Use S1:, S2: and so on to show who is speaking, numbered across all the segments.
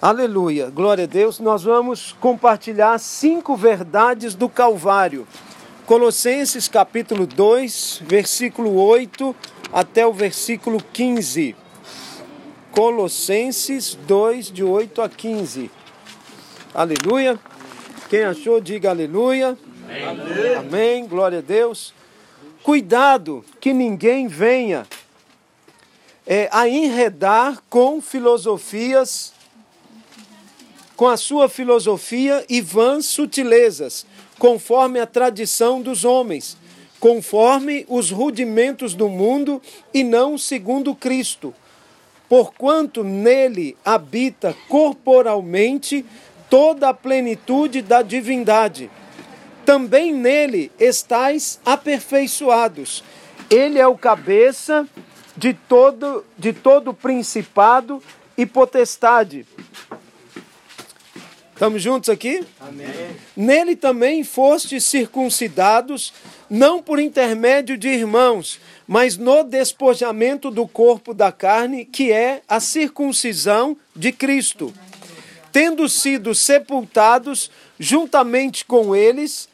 S1: Aleluia, glória a Deus. Nós vamos compartilhar cinco verdades do Calvário. Colossenses capítulo 2, versículo 8 até o versículo 15. Colossenses 2, de 8 a 15. Aleluia. Quem achou, diga aleluia. Amém. Amém. Glória a Deus. Cuidado que ninguém venha é, a enredar com filosofias com a sua filosofia e vãs sutilezas, conforme a tradição dos homens, conforme os rudimentos do mundo e não segundo Cristo. Porquanto nele habita corporalmente toda a plenitude da divindade. Também nele estais aperfeiçoados. Ele é o cabeça de todo de todo principado e potestade Estamos juntos aqui? Amém. Nele também fostes circuncidados, não por intermédio de irmãos, mas no despojamento do corpo da carne, que é a circuncisão de Cristo. Tendo sido sepultados juntamente com eles,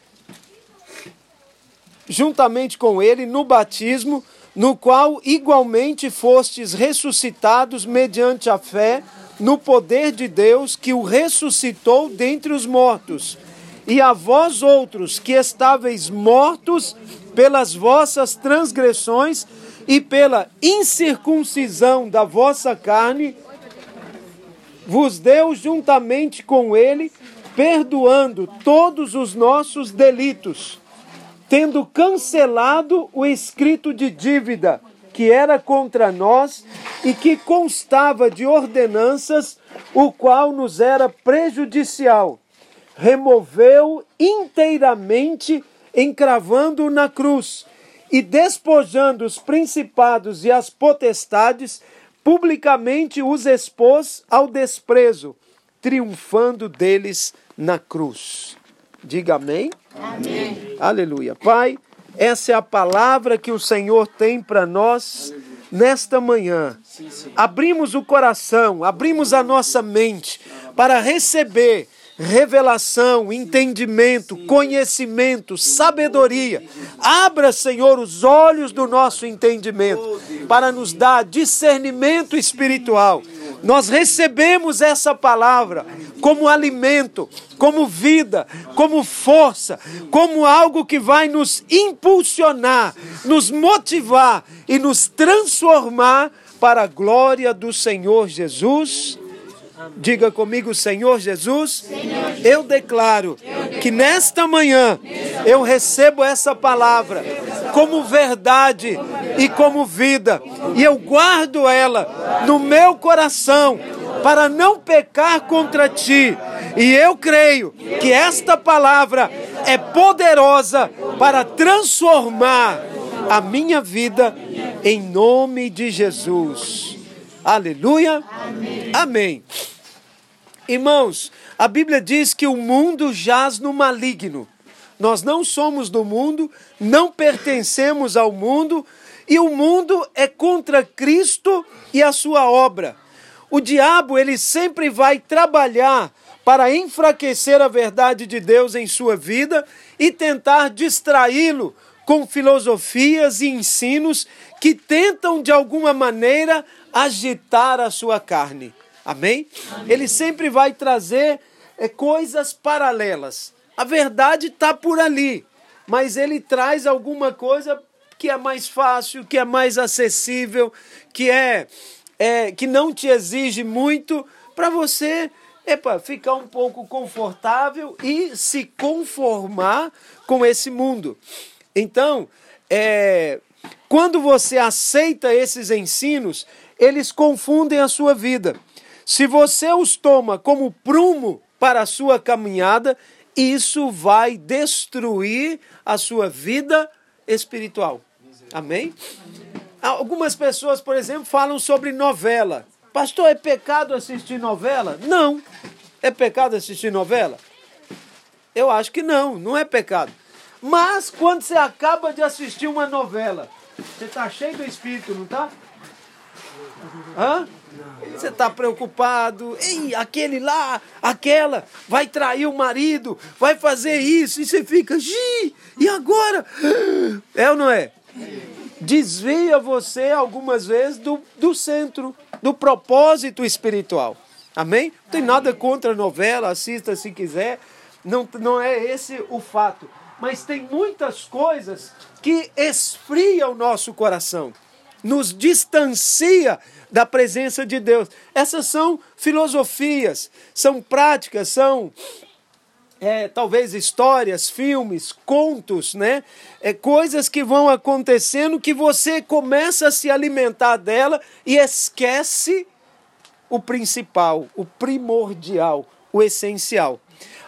S1: juntamente com ele no batismo, no qual igualmente fostes ressuscitados mediante a fé no poder de Deus que o ressuscitou dentre os mortos. E a vós outros que estáveis mortos pelas vossas transgressões e pela incircuncisão da vossa carne, vos deu juntamente com ele, perdoando todos os nossos delitos, tendo cancelado o escrito de dívida que era contra nós e que constava de ordenanças, o qual nos era prejudicial. Removeu inteiramente, encravando-o na cruz, e despojando os principados e as potestades, publicamente os expôs ao desprezo, triunfando deles na cruz. Diga amém. Amém. Aleluia. Pai, essa é a palavra que o Senhor tem para nós nesta manhã. Abrimos o coração, abrimos a nossa mente para receber revelação, entendimento, conhecimento, sabedoria. Abra, Senhor, os olhos do nosso entendimento para nos dar discernimento espiritual nós recebemos essa palavra como alimento, como vida, como força, como algo que vai nos impulsionar, nos motivar e nos transformar para a glória do Senhor Jesus. Diga comigo, Senhor Jesus, eu declaro que nesta manhã eu recebo essa palavra como verdade e como vida, e eu guardo ela no meu coração para não pecar contra ti. E eu creio que esta palavra é poderosa para transformar a minha vida em nome de Jesus. Aleluia. Amém. Amém. Irmãos, a Bíblia diz que o mundo jaz no maligno. Nós não somos do mundo, não pertencemos ao mundo, e o mundo é contra Cristo e a sua obra. O diabo, ele sempre vai trabalhar para enfraquecer a verdade de Deus em sua vida e tentar distraí-lo com filosofias e ensinos que tentam de alguma maneira agitar a sua carne. Amém? Amém. Ele sempre vai trazer é, coisas paralelas. A verdade está por ali, mas ele traz alguma coisa que é mais fácil, que é mais acessível, que é, é que não te exige muito para você epa, ficar um pouco confortável e se conformar com esse mundo. Então, é, quando você aceita esses ensinos, eles confundem a sua vida. Se você os toma como prumo para a sua caminhada, isso vai destruir a sua vida espiritual. Amém? Algumas pessoas, por exemplo, falam sobre novela. Pastor, é pecado assistir novela? Não. É pecado assistir novela? Eu acho que não, não é pecado. Mas quando você acaba de assistir uma novela, você está cheio do espírito, não está? Hã? Você está preocupado, ei, aquele lá, aquela, vai trair o marido, vai fazer isso, e você fica, e agora? É ou não é? Desvia você algumas vezes do, do centro, do propósito espiritual. Amém? Não tem nada contra a novela, assista se quiser, não, não é esse o fato. Mas tem muitas coisas que esfriam o nosso coração, nos distancia da presença de Deus. Essas são filosofias, são práticas, são é, talvez histórias, filmes, contos, né? É, coisas que vão acontecendo que você começa a se alimentar dela e esquece o principal, o primordial, o essencial.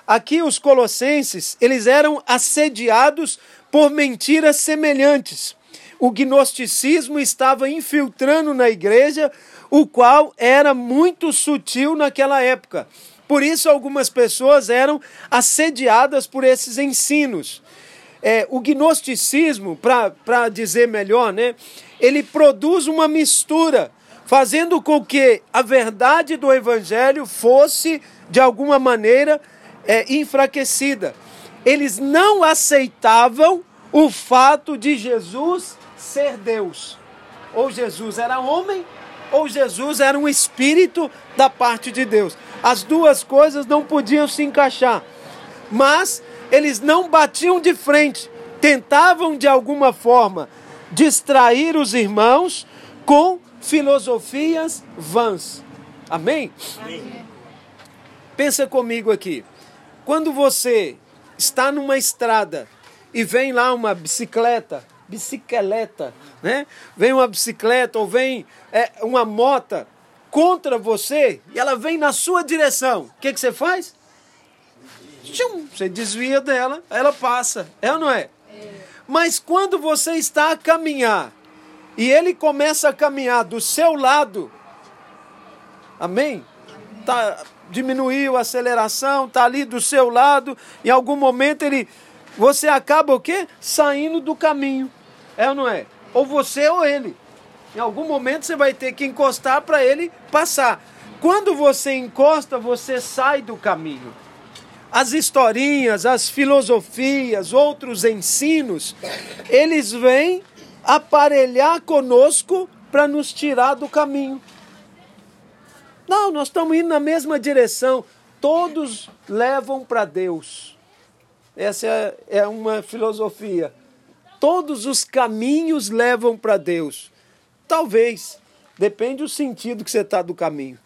S1: Aqui os colossenses, eles eram assediados por mentiras semelhantes o gnosticismo estava infiltrando na igreja, o qual era muito sutil naquela época. Por isso, algumas pessoas eram assediadas por esses ensinos. É, o gnosticismo, para dizer melhor, né, ele produz uma mistura, fazendo com que a verdade do evangelho fosse, de alguma maneira, é, enfraquecida. Eles não aceitavam o fato de Jesus ser Deus. Ou Jesus era homem, ou Jesus era um espírito da parte de Deus. As duas coisas não podiam se encaixar. Mas eles não batiam de frente, tentavam de alguma forma distrair os irmãos com filosofias vãs. Amém? Amém? Pensa comigo aqui. Quando você está numa estrada e vem lá uma bicicleta bicicleta, né? Vem uma bicicleta ou vem é, uma moto contra você e ela vem na sua direção. O que, que você faz? Você desvia dela, ela passa. É ou não é? é? Mas quando você está a caminhar e ele começa a caminhar do seu lado, amém? Tá, diminuiu a aceleração, tá ali do seu lado, em algum momento ele você acaba o quê? Saindo do caminho. É ou não é? Ou você ou ele. Em algum momento você vai ter que encostar para ele passar. Quando você encosta, você sai do caminho. As historinhas, as filosofias, outros ensinos, eles vêm aparelhar conosco para nos tirar do caminho. Não, nós estamos indo na mesma direção. Todos levam para Deus. Essa é, é uma filosofia. Todos os caminhos levam para Deus. Talvez. Depende do sentido que você está do caminho.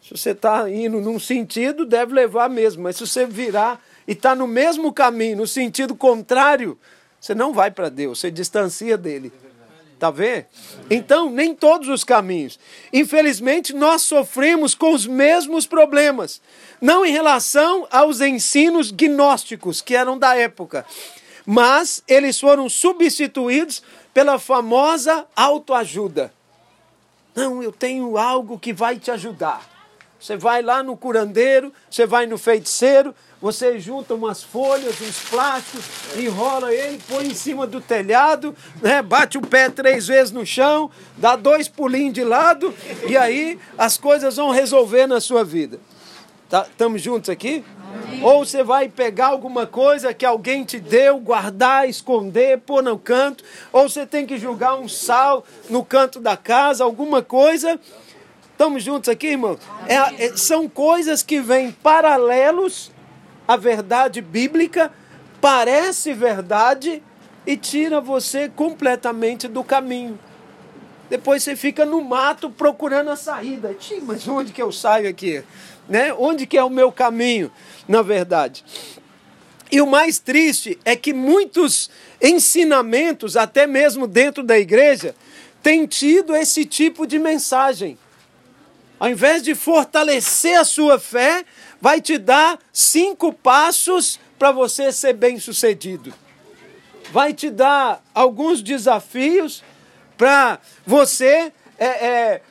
S1: Se você está indo num sentido, deve levar mesmo. Mas se você virar e está no mesmo caminho, no sentido contrário, você não vai para Deus, você distancia dele. Está vendo? Então, nem todos os caminhos. Infelizmente, nós sofremos com os mesmos problemas. Não em relação aos ensinos gnósticos, que eram da época, mas eles foram substituídos pela famosa autoajuda. Não, eu tenho algo que vai te ajudar. Você vai lá no curandeiro, você vai no feiticeiro, você junta umas folhas, uns plásticos, enrola ele, põe em cima do telhado, né, bate o pé três vezes no chão, dá dois pulinhos de lado, e aí as coisas vão resolver na sua vida. Estamos tá, juntos aqui? Ou você vai pegar alguma coisa que alguém te deu, guardar, esconder, pôr no canto. Ou você tem que jogar um sal no canto da casa, alguma coisa. Estamos juntos aqui, irmão? É, é, são coisas que vêm paralelos à verdade bíblica, parece verdade e tira você completamente do caminho. Depois você fica no mato procurando a saída. Tchim, mas onde que eu saio aqui? Né? Onde que é o meu caminho, na verdade? E o mais triste é que muitos ensinamentos, até mesmo dentro da igreja, têm tido esse tipo de mensagem. Ao invés de fortalecer a sua fé, vai te dar cinco passos para você ser bem sucedido. Vai te dar alguns desafios para você é, é,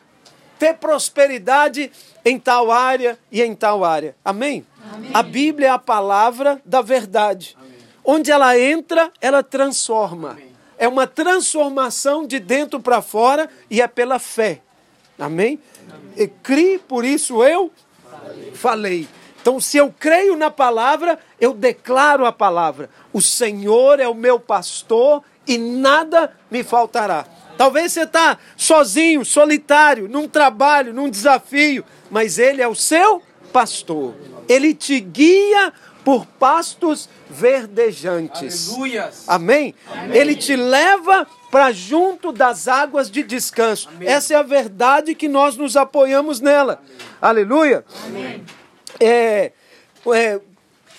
S1: ter prosperidade em tal área e em tal área. Amém? Amém. A Bíblia é a palavra da verdade. Amém. Onde ela entra, ela transforma. Amém. É uma transformação de dentro para fora e é pela fé. Amém? E por isso eu falei. Então, se eu creio na palavra, eu declaro a palavra. O Senhor é o meu pastor e nada me faltará. Talvez você está sozinho, solitário, num trabalho, num desafio, mas Ele é o seu pastor. Ele te guia por pastos verdejantes.
S2: Aleluias.
S1: Amém?
S2: Amém.
S1: Ele te leva para junto das águas de descanso.
S2: Amém.
S1: Essa é a verdade que nós nos apoiamos nela. Aleluia. É, é,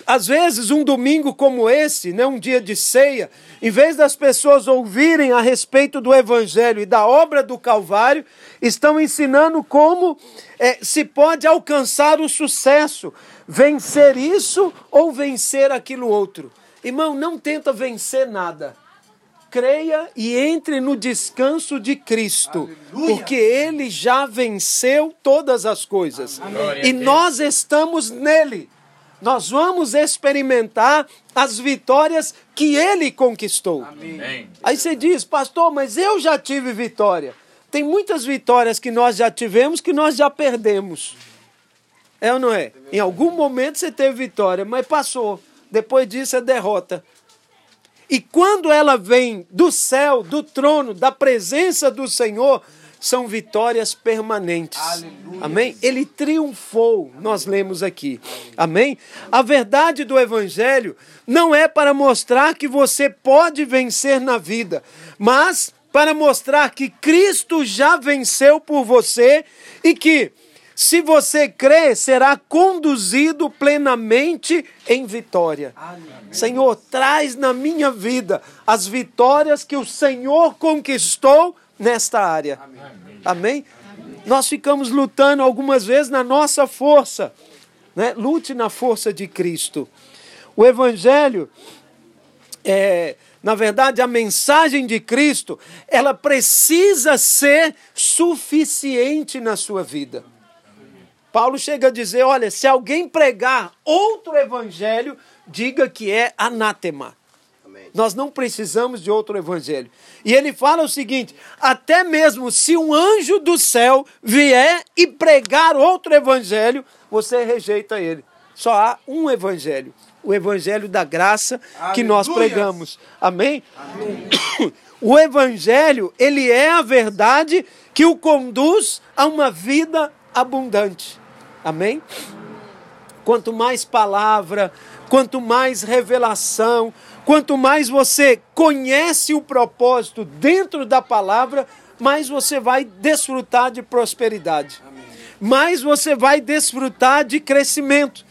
S1: às vezes, um domingo como esse, né, um dia de ceia, em vez das pessoas ouvirem a respeito do Evangelho e da obra do Calvário, estão ensinando como é, se pode alcançar o sucesso, vencer isso ou vencer aquilo outro. Irmão, não tenta vencer nada. Creia e entre no descanso de Cristo,
S2: Aleluia.
S1: porque Ele já venceu todas as coisas.
S2: Glória
S1: E nós estamos nele. Nós vamos experimentar as vitórias que ele conquistou.
S2: Amém.
S1: Aí você diz, pastor, mas eu já tive vitória. Tem muitas vitórias que nós já tivemos que nós já perdemos. É ou não é? Em algum momento você teve vitória, mas passou. Depois disso é derrota. E quando ela vem do céu, do trono, da presença do Senhor, são vitórias permanentes.
S2: Aleluia.
S1: Amém? Ele triunfou, nós lemos aqui. Amém? A verdade do Evangelho não é para mostrar que você pode vencer na vida, mas para mostrar que Cristo já venceu por você e que, se você crer, será conduzido plenamente em vitória. Senhor, traz na minha vida as vitórias que o Senhor conquistou nesta área. Amém? Nós ficamos lutando algumas vezes na nossa força. Né? Lute na força de Cristo. O Evangelho, é, na verdade, a mensagem de Cristo, ela precisa ser suficiente na sua vida. Paulo chega a dizer: olha, se alguém pregar outro evangelho, diga que é anátema. Nós não precisamos de outro evangelho. E ele fala o seguinte: até mesmo se um anjo do céu vier e pregar outro evangelho, você rejeita ele. Só há um evangelho, o evangelho da graça que nós pregamos. Amém? O evangelho, ele é a verdade que o conduz a uma vida abundante. Amém? Quanto mais palavra, quanto mais revelação, quanto mais você conhece o propósito dentro da palavra, mais você vai desfrutar de prosperidade. Mais você vai desfrutar de crescimento.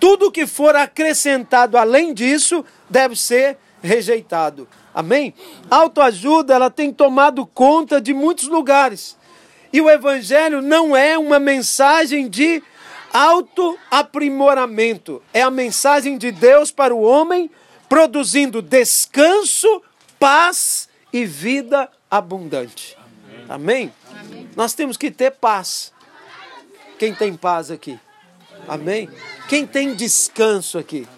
S1: Tudo que for acrescentado além disso deve ser rejeitado. Amém? Autoajuda, ela tem tomado conta de muitos lugares. E o evangelho não é uma mensagem de autoaprimoramento, é a mensagem de Deus para o homem, produzindo descanso, paz e vida abundante. Amém? Nós temos que ter paz. Quem tem paz aqui? Amém? Quem tem descanso aqui?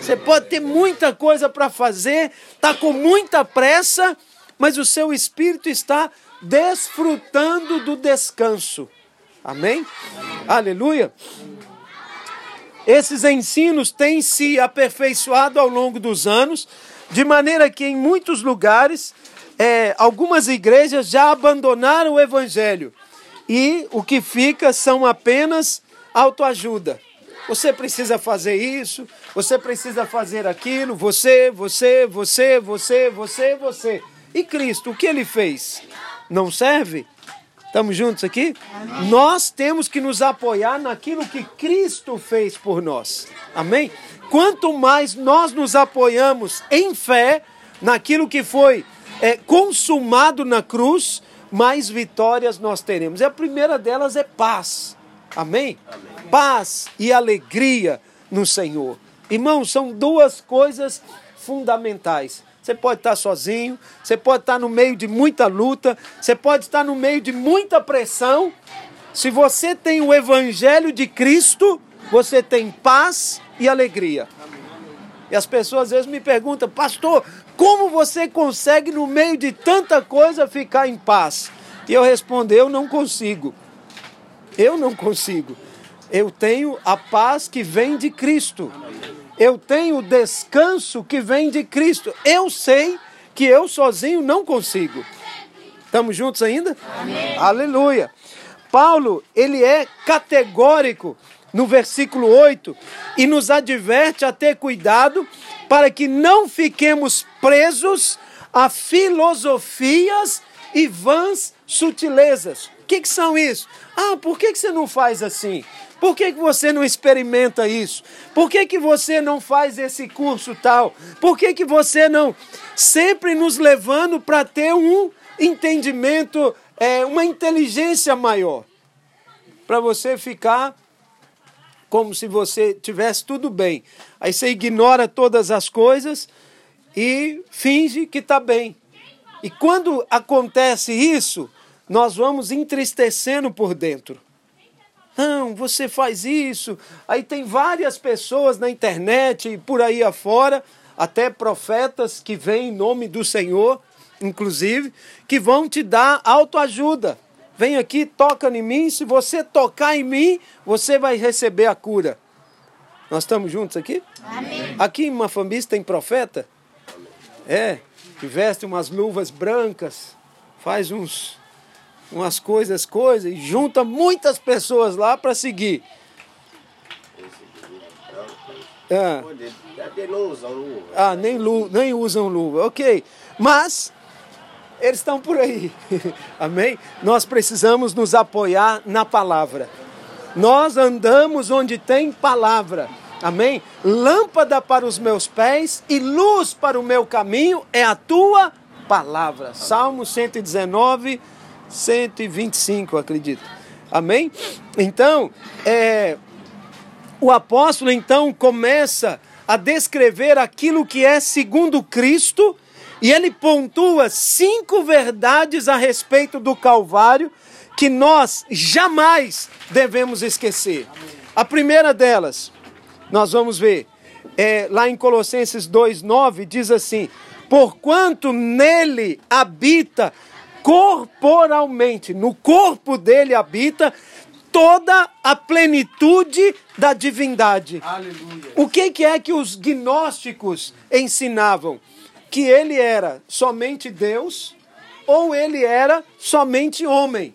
S1: Você pode ter muita coisa para fazer, está com muita pressa, mas o seu espírito está desfrutando do descanso. Amém? Aleluia. Esses ensinos têm se aperfeiçoado ao longo dos anos, de maneira que em muitos lugares, é, algumas igrejas já abandonaram o evangelho. E o que fica são apenas autoajuda. Você precisa fazer isso, você precisa fazer aquilo, você, você, você, você, você, você. E Cristo, o que ele fez? Não serve? Estamos juntos aqui? Nós temos que nos apoiar naquilo que Cristo fez por nós. Amém? Quanto mais nós nos apoiamos em fé naquilo que foi é, consumado na cruz, mais vitórias nós teremos. E a primeira delas é paz. Amém? Paz e alegria no Senhor. Irmãos, são duas coisas fundamentais. Você pode estar sozinho, você pode estar no meio de muita luta, você pode estar no meio de muita pressão. Se você tem o Evangelho de Cristo, você tem paz e alegria. E as pessoas às vezes me perguntam, pastor, como você consegue no meio de tanta coisa ficar em paz? E eu respondo: Eu não consigo. Eu não consigo. Eu tenho a paz que vem de Cristo. Eu tenho o descanso que vem de Cristo. Eu sei que eu sozinho não consigo. Estamos juntos ainda? Amém. Aleluia. Paulo, ele é categórico no versículo 8 e nos adverte a ter cuidado para que não fiquemos presos a filosofias e vãs sutilezas. O que, que são isso? Ah, por que, que você não faz assim? Por que, que você não experimenta isso? Por que, que você não faz esse curso tal? Por que, que você não. Sempre nos levando para ter um entendimento, é, uma inteligência maior. Para você ficar como se você tivesse tudo bem. Aí você ignora todas as coisas e finge que está bem. E quando acontece isso, nós vamos entristecendo por dentro. Não, você faz isso. Aí tem várias pessoas na internet e por aí afora, até profetas que vêm em nome do Senhor, inclusive, que vão te dar autoajuda. Vem aqui, toca em mim. Se você tocar em mim, você vai receber a cura. Nós estamos juntos aqui? Amém. Aqui em Mafambis tem profeta? É, que veste umas luvas brancas, faz uns umas coisas, coisas, e junta muitas pessoas lá para seguir. Ah. ah, nem, lu, nem usam luva, ok. Mas eles estão por aí. Amém? Nós precisamos nos apoiar na palavra. Nós andamos onde tem palavra. Amém? Lâmpada para os meus pés e luz para o meu caminho é a tua palavra. Salmo 119, 125, acredito. Amém? Então, é, o apóstolo então começa a descrever aquilo que é segundo Cristo e ele pontua cinco verdades a respeito do Calvário que nós jamais devemos esquecer. A primeira delas, nós vamos ver, é, lá em Colossenses 2,9, diz assim: Porquanto nele habita corporalmente, no corpo dele habita toda a plenitude da divindade. Aleluia. O que, que é que os gnósticos ensinavam? Que ele era somente Deus ou ele era somente homem.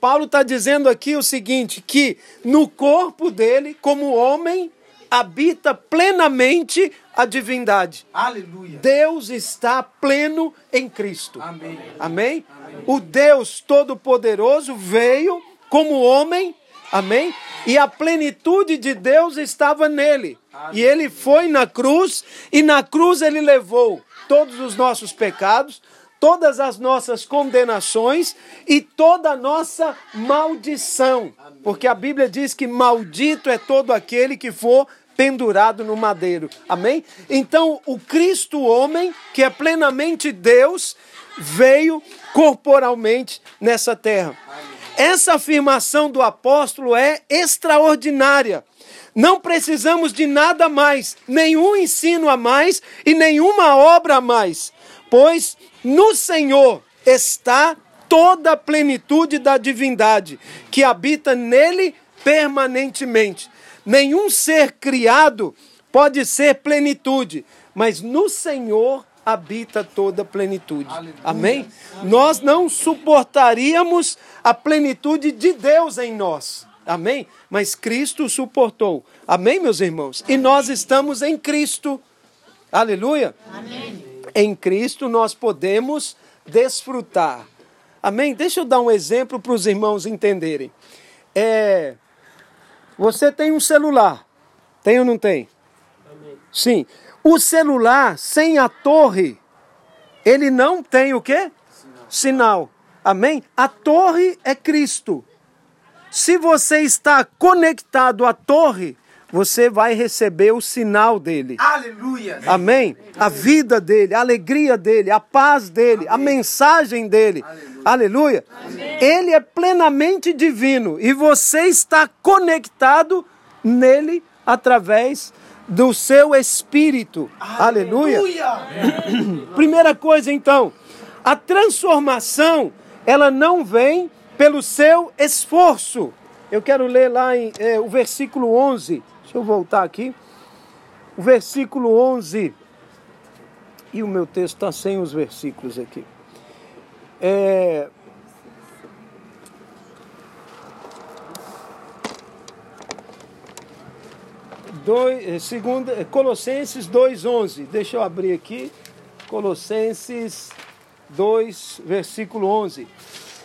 S1: Paulo está dizendo aqui o seguinte: que no corpo dele, como homem, habita plenamente a divindade. Aleluia. Deus está pleno em Cristo. Amém. Amém? Amém. O Deus Todo-Poderoso veio como homem. Amém? E a plenitude de Deus estava nele. Aleluia. E ele foi na cruz, e na cruz ele levou todos os nossos pecados, todas as nossas condenações e toda a nossa maldição. Amém. Porque a Bíblia diz que maldito é todo aquele que for pendurado no madeiro. Amém? Então, o Cristo homem, que é plenamente Deus, veio corporalmente nessa terra. Essa afirmação do apóstolo é extraordinária. Não precisamos de nada mais, nenhum ensino a mais e nenhuma obra a mais, pois no Senhor está toda a plenitude da divindade, que habita nele permanentemente. Nenhum ser criado pode ser plenitude, mas no Senhor habita toda a plenitude. Aleluia. Amém? Nós não suportaríamos a plenitude de Deus em nós. Amém? Mas Cristo suportou. Amém, meus irmãos? E nós estamos em Cristo. Aleluia? Amém. Em Cristo nós podemos desfrutar. Amém? Deixa eu dar um exemplo para os irmãos entenderem. É, você tem um celular. Tem ou não tem? Sim. O celular sem a torre, ele não tem o quê? Sinal. Sinal. Amém? A torre é Cristo. Se você está conectado à torre, você vai receber o sinal dele. Aleluia! Amém? A vida dele, a alegria dele, a paz dele, Amém. a mensagem dele. Aleluia! Aleluia. Ele é plenamente divino e você está conectado nele através do seu espírito. Aleluia! Aleluia. Primeira coisa então, a transformação ela não vem pelo seu esforço. Eu quero ler lá em, é, o versículo 11. Deixa eu voltar aqui. O versículo 11. E o meu texto está sem os versículos aqui. É, dois, eh, segunda, eh, Colossenses 2,11. Deixa eu abrir aqui. Colossenses 2, versículo 11.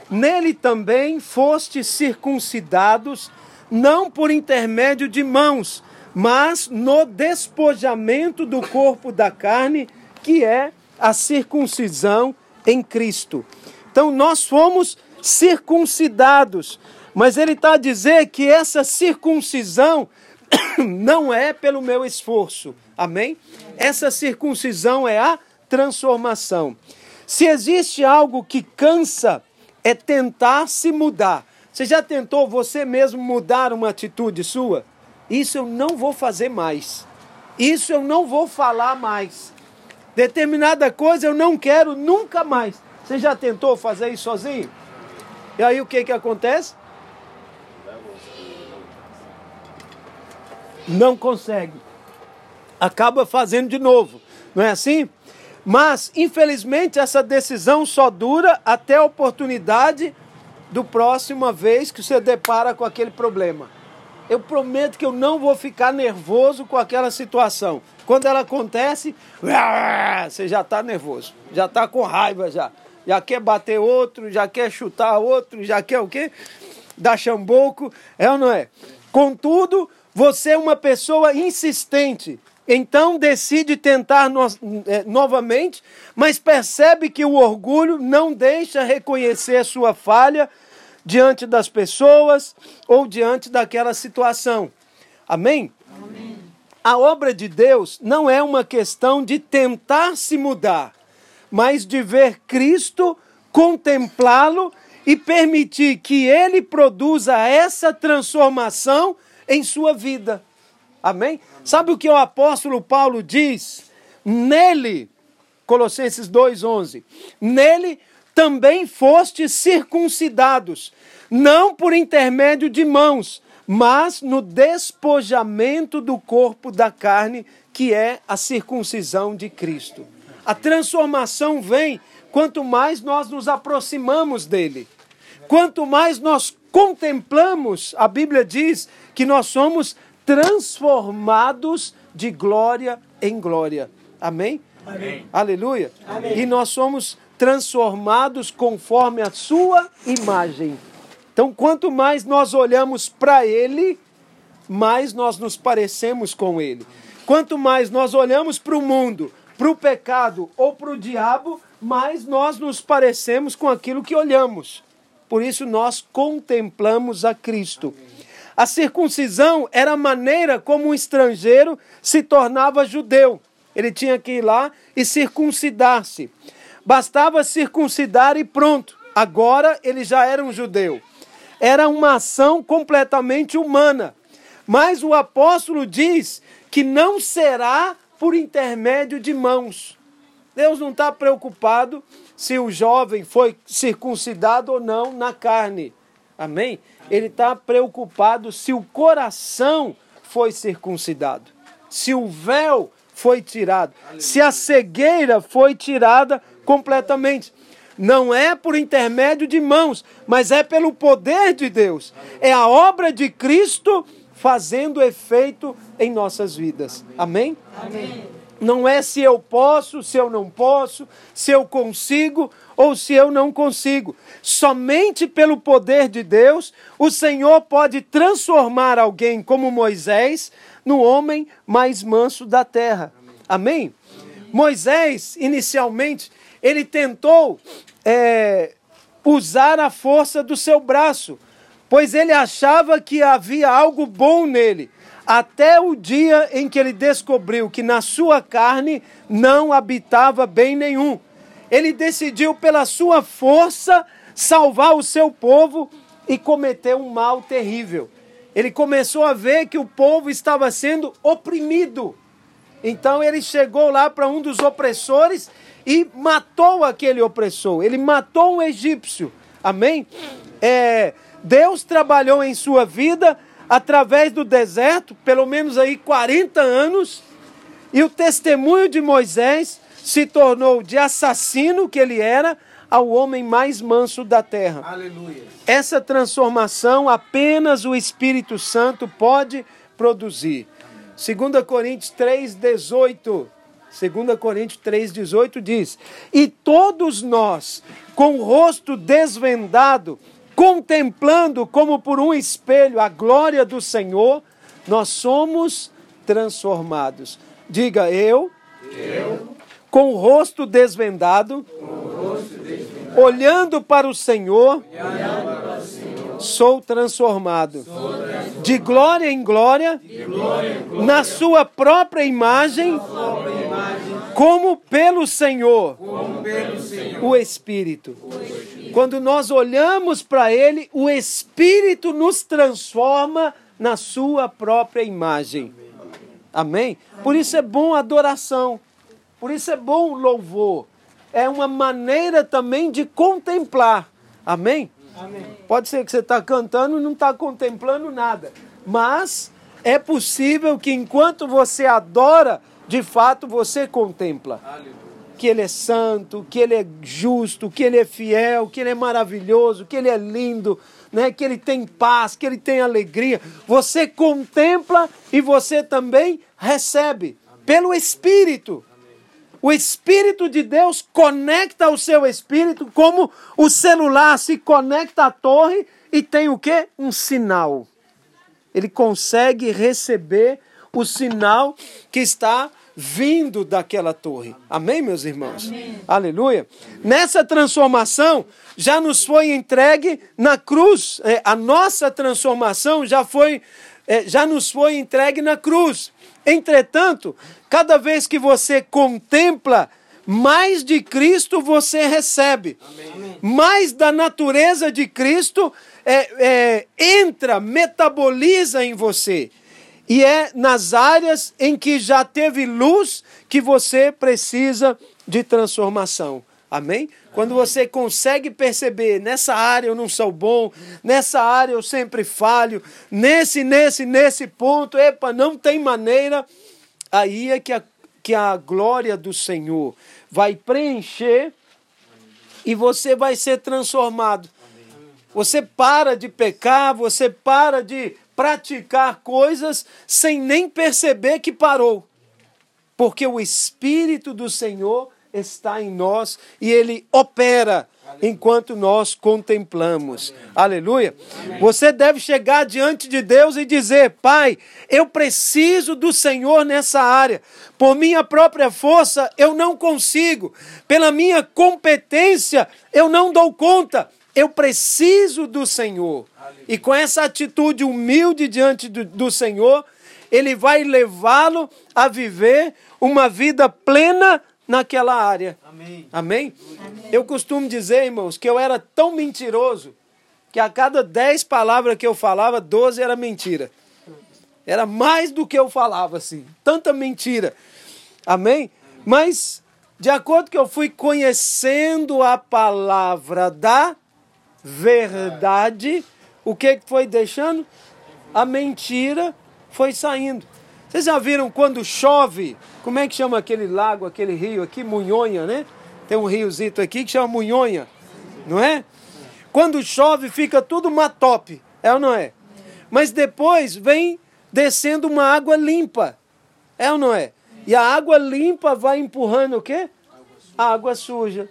S1: Nele também foste circuncidados, não por intermédio de mãos, mas no despojamento do corpo da carne, que é a circuncisão em Cristo. Então nós fomos circuncidados, mas ele está a dizer que essa circuncisão não é pelo meu esforço. Amém? Essa circuncisão é a transformação. Se existe algo que cansa, é tentar se mudar. Você já tentou você mesmo mudar uma atitude sua? Isso eu não vou fazer mais. Isso eu não vou falar mais. Determinada coisa eu não quero nunca mais. Você já tentou fazer isso sozinho? E aí o que que acontece? não consegue. Acaba fazendo de novo, não é assim? Mas, infelizmente, essa decisão só dura até a oportunidade do próxima vez que você depara com aquele problema. Eu prometo que eu não vou ficar nervoso com aquela situação. Quando ela acontece, você já está nervoso, já está com raiva já. Já quer bater outro, já quer chutar outro, já quer o quê? Dar chamboco, é ou não é? Contudo, você é uma pessoa insistente, então decide tentar no, é, novamente, mas percebe que o orgulho não deixa reconhecer sua falha diante das pessoas ou diante daquela situação. Amém? Amém? A obra de Deus não é uma questão de tentar se mudar, mas de ver Cristo, contemplá-lo e permitir que ele produza essa transformação em sua vida. Amém? Sabe o que o apóstolo Paulo diz? Nele, Colossenses 2:11. Nele também fostes circuncidados, não por intermédio de mãos, mas no despojamento do corpo da carne, que é a circuncisão de Cristo. A transformação vem quanto mais nós nos aproximamos dele. Quanto mais nós contemplamos, a Bíblia diz que nós somos transformados de glória em glória. Amém? Amém. Aleluia. Amém. E nós somos transformados conforme a sua imagem. Então, quanto mais nós olhamos para Ele, mais nós nos parecemos com Ele. Quanto mais nós olhamos para o mundo, para o pecado ou para o diabo, mais nós nos parecemos com aquilo que olhamos. Por isso nós contemplamos a Cristo. A circuncisão era a maneira como um estrangeiro se tornava judeu. Ele tinha que ir lá e circuncidar-se. Bastava circuncidar e pronto. Agora ele já era um judeu. Era uma ação completamente humana. Mas o apóstolo diz que não será por intermédio de mãos. Deus não está preocupado se o jovem foi circuncidado ou não na carne. Amém? Ele está preocupado se o coração foi circuncidado, se o véu foi tirado, se a cegueira foi tirada completamente. Não é por intermédio de mãos, mas é pelo poder de Deus. É a obra de Cristo fazendo efeito em nossas vidas. Amém? Amém. Não é se eu posso, se eu não posso, se eu consigo ou se eu não consigo. Somente pelo poder de Deus, o Senhor pode transformar alguém como Moisés no homem mais manso da terra. Amém? Moisés, inicialmente, ele tentou é, usar a força do seu braço, pois ele achava que havia algo bom nele até o dia em que ele descobriu que na sua carne não habitava bem nenhum. Ele decidiu, pela sua força, salvar o seu povo e cometeu um mal terrível. Ele começou a ver que o povo estava sendo oprimido. Então ele chegou lá para um dos opressores e matou aquele opressor. Ele matou um egípcio. Amém? É, Deus trabalhou em sua vida através do deserto, pelo menos aí 40 anos, e o testemunho de Moisés se tornou de assassino que ele era ao homem mais manso da terra.
S2: Aleluia.
S1: Essa transformação apenas o Espírito Santo pode produzir. 2 Coríntios 3:18. 2 Coríntios 3:18 diz: "E todos nós, com o rosto desvendado, contemplando como por um espelho a glória do Senhor, nós somos transformados." Diga eu,
S2: Eu,
S1: com o rosto desvendado,
S2: o rosto desvendado,
S1: olhando para o Senhor,
S2: olhando para o Senhor,
S1: sou transformado.
S2: sou transformado.
S1: De glória em glória,
S2: glória em glória,
S1: na sua própria imagem,
S2: própria imagem,
S1: como pelo Senhor,
S2: como pelo Senhor.
S1: o Espírito. Quando nós olhamos para Ele, o Espírito nos transforma na sua própria imagem. Amém? Por isso é bom a adoração. Por isso é bom o louvor. É uma maneira também de contemplar. Amém?
S2: Amém.
S1: Pode ser que você está cantando e não está contemplando nada. Mas é possível que enquanto você adora, de fato você contempla.
S2: Aleluia.
S1: Que Ele é santo, que Ele é justo, que Ele é fiel, que Ele é maravilhoso, que Ele é lindo, né? que Ele tem paz, que Ele tem alegria. Você contempla e você também recebe pelo Espírito. O Espírito de Deus conecta ao seu espírito como o celular se conecta à torre e tem o quê? Um sinal. Ele consegue receber o sinal que está vindo daquela torre. Amém, meus irmãos? Aleluia. Nessa transformação já nos foi entregue na cruz. É, a nossa transformação já foi é, já nos foi entregue na cruz. Entretanto, cada vez que você contempla mais de Cristo você recebe. Mais da natureza de Cristo é, é, entra, metaboliza em você. E é nas áreas em que já teve luz que você precisa de transformação. Amém? Quando você consegue perceber, nessa área eu não sou bom, nessa área eu sempre falho, nesse, nesse, nesse ponto, epa, não tem maneira, aí é que a, que a glória do Senhor vai preencher e você vai ser transformado. Você para de pecar, você para de praticar coisas sem nem perceber que parou. Porque o Espírito do Senhor está em nós e ele opera enquanto nós contemplamos. Aleluia. Você deve chegar diante de Deus e dizer: Pai, eu preciso do Senhor nessa área. Por minha própria força eu não consigo, pela minha competência eu não dou conta. Eu preciso do Senhor. E com essa atitude humilde diante do, do Senhor, ele vai levá-lo a viver uma vida plena naquela área.
S2: Amém.
S1: Amém? Eu costumo dizer, irmãos, que eu era tão mentiroso que a cada dez palavras que eu falava, doze era mentira. Era mais do que eu falava, assim. Tanta mentira. Amém? Mas, de acordo que eu fui conhecendo a palavra da verdade, o que foi deixando? A mentira foi saindo. Vocês já viram quando chove? Como é que chama aquele lago, aquele rio aqui? Munhonha, né? Tem um riozito aqui que chama Munhonha, não é? Quando chove fica tudo matope, é ou não é? Mas depois vem descendo uma água limpa, é ou não é? E a água limpa vai empurrando o quê? A água suja.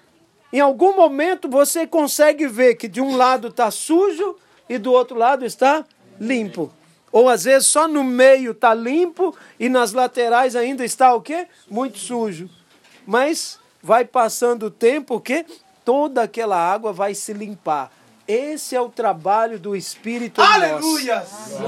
S1: Em algum momento você consegue ver que de um lado está sujo e do outro lado está limpo. Ou às vezes só no meio está limpo e nas laterais ainda está o quê? Muito sujo. Mas vai passando o tempo que toda aquela água vai se limpar. Esse é o trabalho do Espírito.
S2: Aleluia.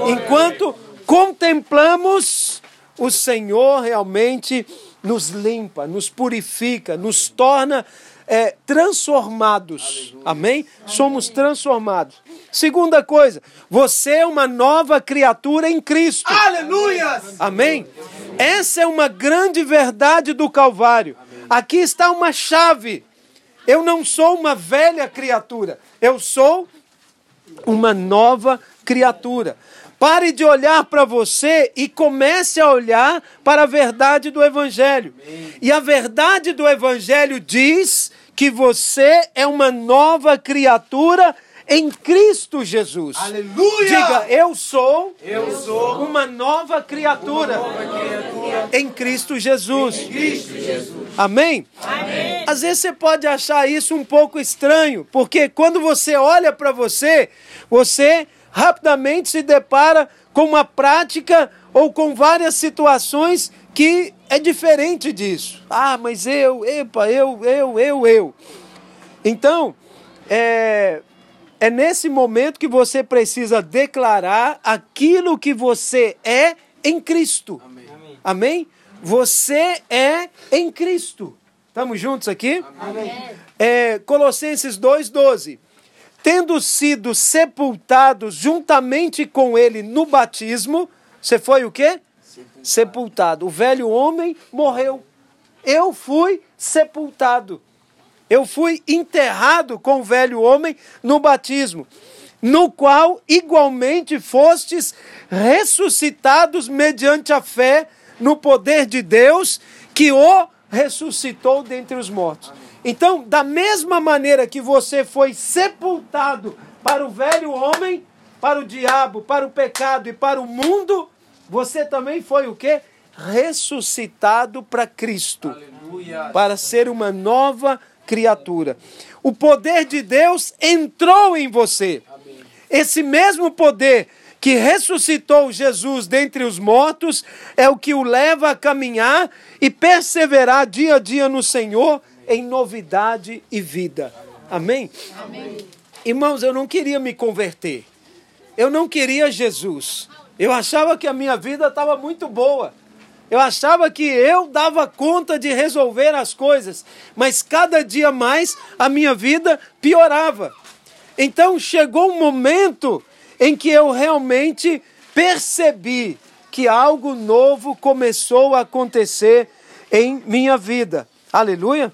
S1: Enquanto contemplamos, o Senhor realmente nos limpa, nos purifica, nos torna é, transformados. Amém? Somos transformados. Segunda coisa, você é uma nova criatura em Cristo.
S2: Aleluia.
S1: Amém? Essa é uma grande verdade do Calvário. Aqui está uma chave. Eu não sou uma velha criatura, eu sou uma nova criatura. Pare de olhar para você e comece a olhar para a verdade do Evangelho. E a verdade do Evangelho diz que você é uma nova criatura em Cristo Jesus.
S2: Aleluia!
S1: Diga, eu sou,
S2: Eu sou
S1: uma nova criatura em Cristo Jesus.
S2: Cristo Jesus.
S1: Amém? Amém? Às vezes você pode achar isso um pouco estranho, porque quando você olha para você, você rapidamente se depara com uma prática ou com várias situações que é diferente disso. Ah, mas eu, epa, eu, eu, eu, eu. Então, é, é nesse momento que você precisa declarar aquilo que você é em Cristo. Amém? Amém? Você é em Cristo. Estamos juntos aqui?
S2: Amém.
S1: É, Colossenses 2,12. Tendo sido sepultados juntamente com ele no batismo, você foi o quê? Sepultado. sepultado. O velho homem morreu. Eu fui sepultado. Eu fui enterrado com o velho homem no batismo, no qual igualmente fostes ressuscitados mediante a fé no poder de Deus que o ressuscitou dentre os mortos. Então, da mesma maneira que você foi sepultado para o velho homem, para o diabo, para o pecado e para o mundo, você também foi o quê? Ressuscitado para Cristo.
S2: Aleluia.
S1: Para ser uma nova criatura. O poder de Deus entrou em você. Esse mesmo poder que ressuscitou Jesus dentre os mortos é o que o leva a caminhar e perseverar dia a dia no Senhor em novidade e vida. Amém?
S3: Amém.
S1: Irmãos, eu não queria me converter. Eu não queria Jesus. Eu achava que a minha vida estava muito boa. Eu achava que eu dava conta de resolver as coisas, mas cada dia mais a minha vida piorava. Então chegou um momento em que eu realmente percebi que algo novo começou a acontecer em minha vida. Aleluia?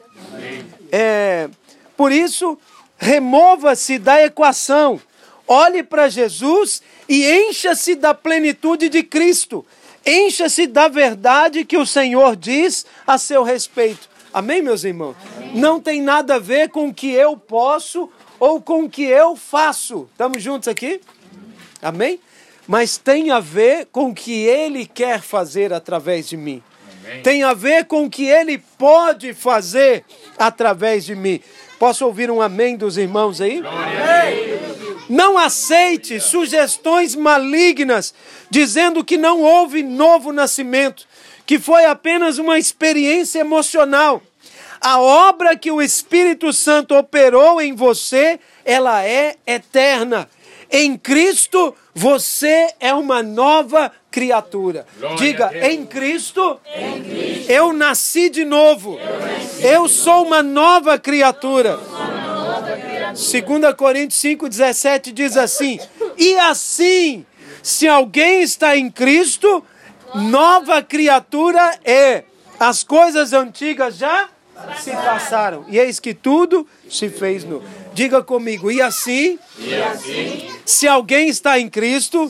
S1: É, por isso, remova-se da equação, olhe para Jesus e encha-se da plenitude de Cristo. Encha-se da verdade que o Senhor diz a seu respeito. Amém, meus irmãos? Amém. Não tem nada a ver com o que eu posso ou com o que eu faço. Estamos juntos aqui? Amém? Mas tem a ver com o que Ele quer fazer através de mim. Amém. Tem a ver com o que Ele pode fazer através de mim. Posso ouvir um amém dos irmãos aí? Não aceite sugestões malignas dizendo que não houve novo nascimento, que foi apenas uma experiência emocional. A obra que o Espírito Santo operou em você, ela é eterna. Em Cristo, você é uma nova criatura.
S3: Glória
S1: Diga, em Cristo,
S3: Em Cristo,
S1: eu nasci de novo.
S3: nasci
S1: Eu sou uma nova criatura. 2 Coríntios 5,17 diz assim: E assim, se alguém está em Cristo, nova criatura é. As coisas antigas já se passaram. E eis que tudo se fez novo. Diga comigo, e assim,
S3: E assim,
S1: se alguém está em Cristo,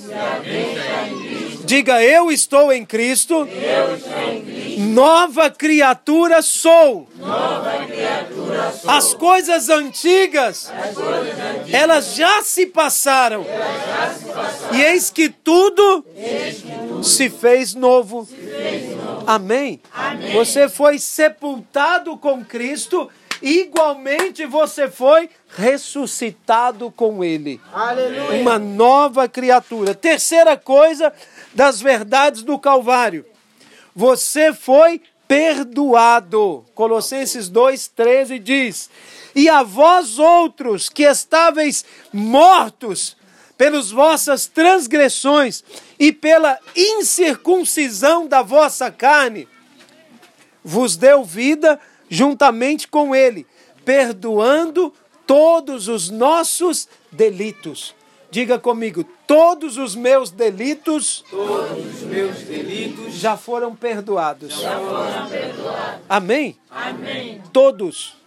S1: diga eu estou em Cristo,
S3: eu estou em Cristo,
S1: nova criatura sou.
S3: nova criatura sou.
S1: As coisas antigas, elas já se passaram. E eis que tudo se fez novo. Amém. Você foi sepultado com Cristo, igualmente você foi ressuscitado com Ele.
S2: Aleluia.
S1: Uma nova criatura. Terceira coisa das verdades do Calvário. Você foi perdoado. Colossenses 2,13 diz: E a vós outros que estáveis mortos pelas vossas transgressões e pela incircuncisão da vossa carne, vos deu vida juntamente com ele, perdoando todos os nossos delitos. Diga comigo, todos os meus delitos
S2: Todos os meus delitos
S1: já foram perdoados.
S3: Já foram perdoados.
S1: Amém?
S3: Amém.
S1: Todos.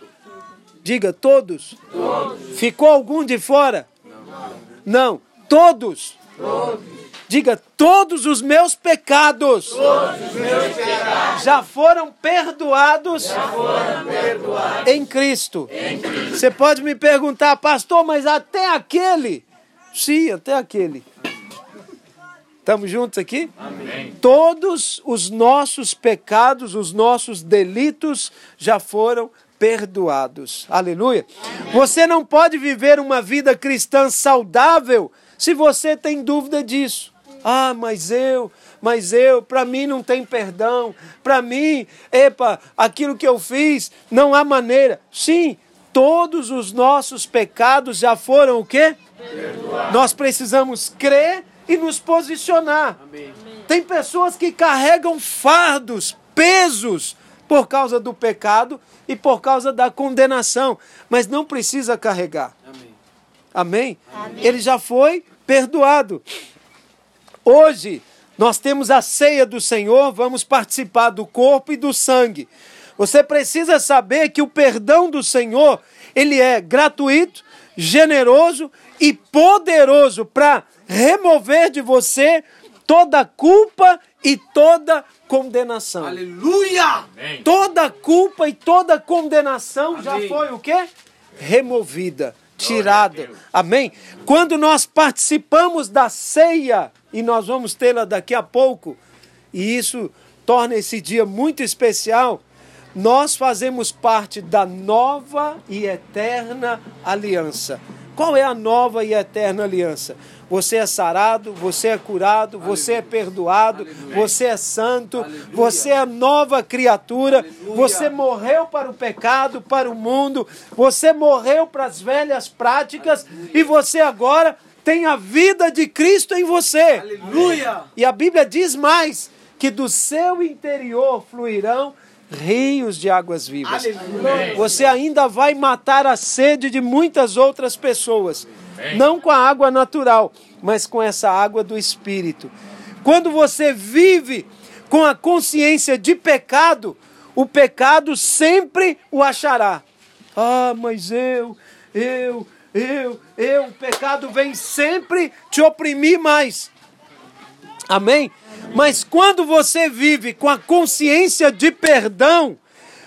S1: Diga, todos. todos. Ficou algum de fora? Não. Não. Todos. Todos. Diga, todos os meus pecados,
S3: os meus pecados
S1: já, foram perdoados
S3: já foram perdoados
S1: em Cristo.
S3: Em Cristo.
S1: Você pode me perguntar, pastor, mas até aquele? Sim, até aquele. Estamos juntos aqui?
S3: Amém.
S1: Todos os nossos pecados, os nossos delitos já foram perdoados. Aleluia. Amém. Você não pode viver uma vida cristã saudável se você tem dúvida disso. Ah, mas eu, mas eu, para mim não tem perdão. Para mim, epa, aquilo que eu fiz, não há maneira. Sim, todos os nossos pecados já foram o quê?
S3: Perdoar.
S1: Nós precisamos crer e nos posicionar.
S2: Amém.
S1: Tem pessoas que carregam fardos, pesos por causa do pecado e por causa da condenação, mas não precisa carregar.
S2: Amém.
S1: Amém? Amém. Ele já foi perdoado. Hoje nós temos a ceia do Senhor, vamos participar do corpo e do sangue. Você precisa saber que o perdão do Senhor, ele é gratuito, generoso e poderoso para remover de você toda culpa e toda condenação.
S2: Aleluia!
S1: Toda culpa e toda condenação Amém. já foi o quê? Removida tirada. Amém? Quando nós participamos da ceia, e nós vamos tê-la daqui a pouco, e isso torna esse dia muito especial, nós fazemos parte da nova e eterna aliança. Qual é a nova e eterna aliança? Você é sarado, você é curado, Aleluia. você é perdoado, Aleluia. você é santo, Aleluia. você é nova criatura, você morreu para o pecado, para o mundo, você morreu para as velhas práticas e você agora tem a vida de Cristo em você.
S2: Aleluia!
S1: E a Bíblia diz mais que do seu interior fluirão rios de águas vivas.
S2: Aleluia.
S1: Você ainda vai matar a sede de muitas outras pessoas. Não com a água natural, mas com essa água do Espírito. Quando você vive com a consciência de pecado, o pecado sempre o achará. Ah, mas eu, eu, eu, eu, o pecado vem sempre te oprimir mais. Amém? Mas quando você vive com a consciência de perdão,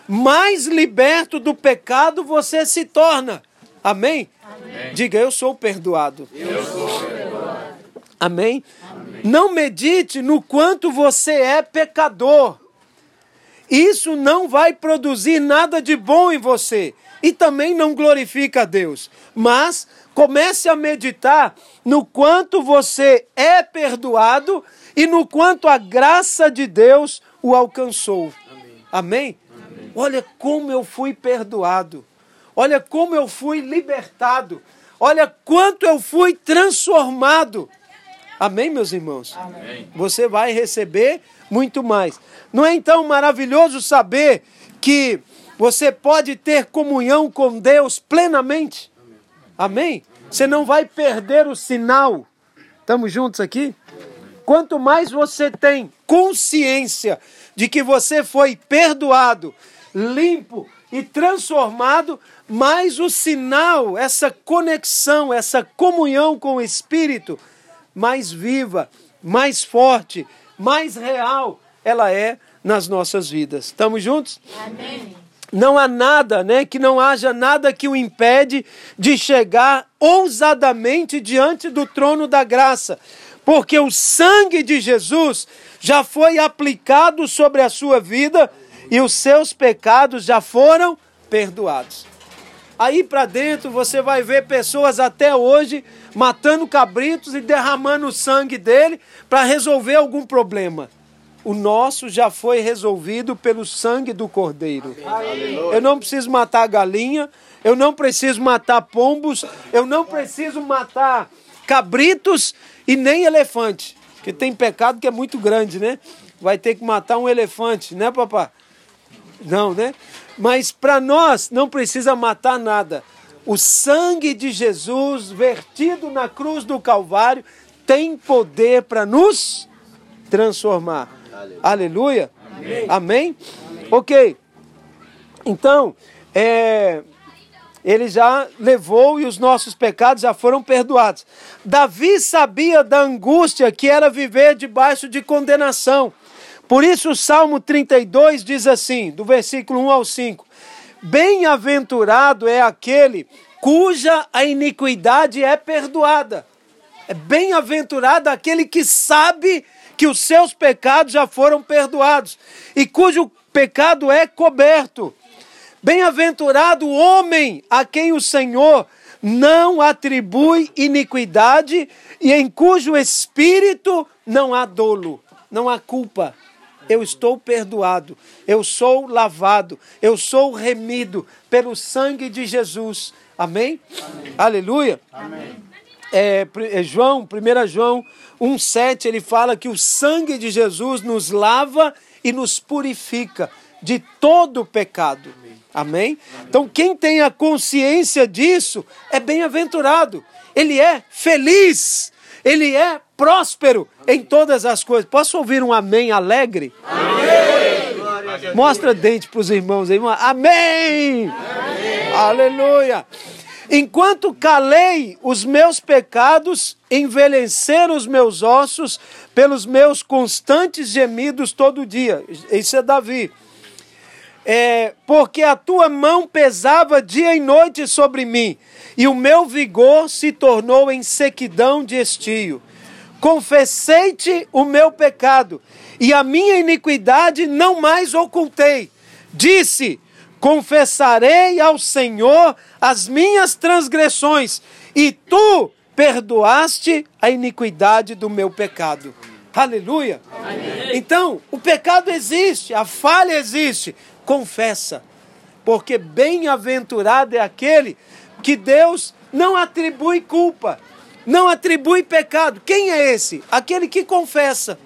S1: mais liberto do pecado você se torna. Amém? Amém. Diga, eu sou perdoado.
S2: Eu sou perdoado.
S1: Amém? Amém? Não medite no quanto você é pecador. Isso não vai produzir nada de bom em você e também não glorifica a Deus. Mas comece a meditar no quanto você é perdoado e no quanto a graça de Deus o alcançou.
S2: Amém?
S1: Amém? Amém. Olha como eu fui perdoado. Olha como eu fui libertado. Olha quanto eu fui transformado. Amém, meus irmãos?
S2: Amém.
S1: Você vai receber muito mais. Não é então maravilhoso saber que você pode ter comunhão com Deus plenamente? Amém? Você não vai perder o sinal. Estamos juntos aqui? Quanto mais você tem consciência de que você foi perdoado, limpo e transformado, mais o sinal, essa conexão, essa comunhão com o Espírito, mais viva, mais forte, mais real ela é nas nossas vidas. Estamos juntos?
S3: Amém.
S1: Não há nada, né, que não haja nada que o impede de chegar ousadamente diante do trono da graça, porque o sangue de Jesus já foi aplicado sobre a sua vida e os seus pecados já foram perdoados. Aí para dentro você vai ver pessoas até hoje matando cabritos e derramando o sangue dele para resolver algum problema. O nosso já foi resolvido pelo sangue do Cordeiro. Eu não preciso matar galinha, eu não preciso matar pombos, eu não preciso matar cabritos e nem elefante. Porque tem pecado que é muito grande, né? Vai ter que matar um elefante, né, papá? Não, né? Mas para nós não precisa matar nada. O sangue de Jesus vertido na cruz do Calvário tem poder para nos transformar. Aleluia. Aleluia.
S2: Amém.
S1: Amém? Ok. Então, é, ele já levou e os nossos pecados já foram perdoados. Davi sabia da angústia que era viver debaixo de condenação. Por isso o Salmo 32 diz assim, do versículo 1 ao 5: Bem-aventurado é aquele cuja a iniquidade é perdoada. É bem-aventurado aquele que sabe que os seus pecados já foram perdoados e cujo pecado é coberto. Bem-aventurado o homem a quem o Senhor não atribui iniquidade e em cujo espírito não há dolo, não há culpa. Eu estou perdoado, eu sou lavado, eu sou remido pelo sangue de Jesus. Amém? Amém. Aleluia. Amém. É, é João, 1 João 1,7, ele fala que o sangue de Jesus nos lava e nos purifica de todo pecado. Amém? Então, quem tem a consciência disso é bem-aventurado, ele é feliz, ele é próspero em todas as coisas. Posso ouvir um amém alegre? Amém. Mostra dente para os irmãos aí, amém. amém! Aleluia! Enquanto calei os meus pecados, envelheceram os meus ossos pelos meus constantes gemidos todo dia. Isso é Davi é, porque a tua mão pesava dia e noite sobre mim, e o meu vigor se tornou em sequidão de estio. Confessei-te o meu pecado, e a minha iniquidade não mais ocultei. Disse: Confessarei ao Senhor as minhas transgressões, e tu perdoaste a iniquidade do meu pecado. Aleluia. Amém. Então, o pecado existe, a falha existe, confessa. Porque bem-aventurado é aquele que Deus não atribui culpa, não atribui pecado. Quem é esse? Aquele que confessa,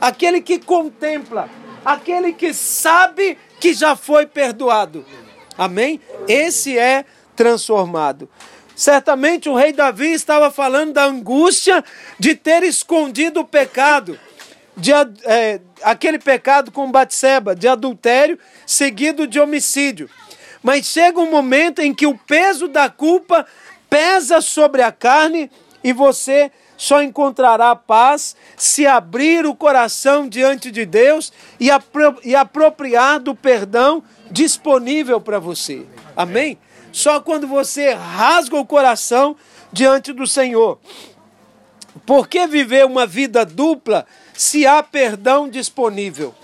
S1: aquele que contempla, aquele que sabe que já foi perdoado. Amém? Esse é transformado. Certamente o rei Davi estava falando da angústia de ter escondido o pecado de é, aquele pecado com Batseba, de adultério, seguido de homicídio. Mas chega um momento em que o peso da culpa pesa sobre a carne e você só encontrará paz se abrir o coração diante de Deus e, apro e apropriar do perdão disponível para você. Amém? Só quando você rasga o coração diante do Senhor. Por que viver uma vida dupla se há perdão disponível?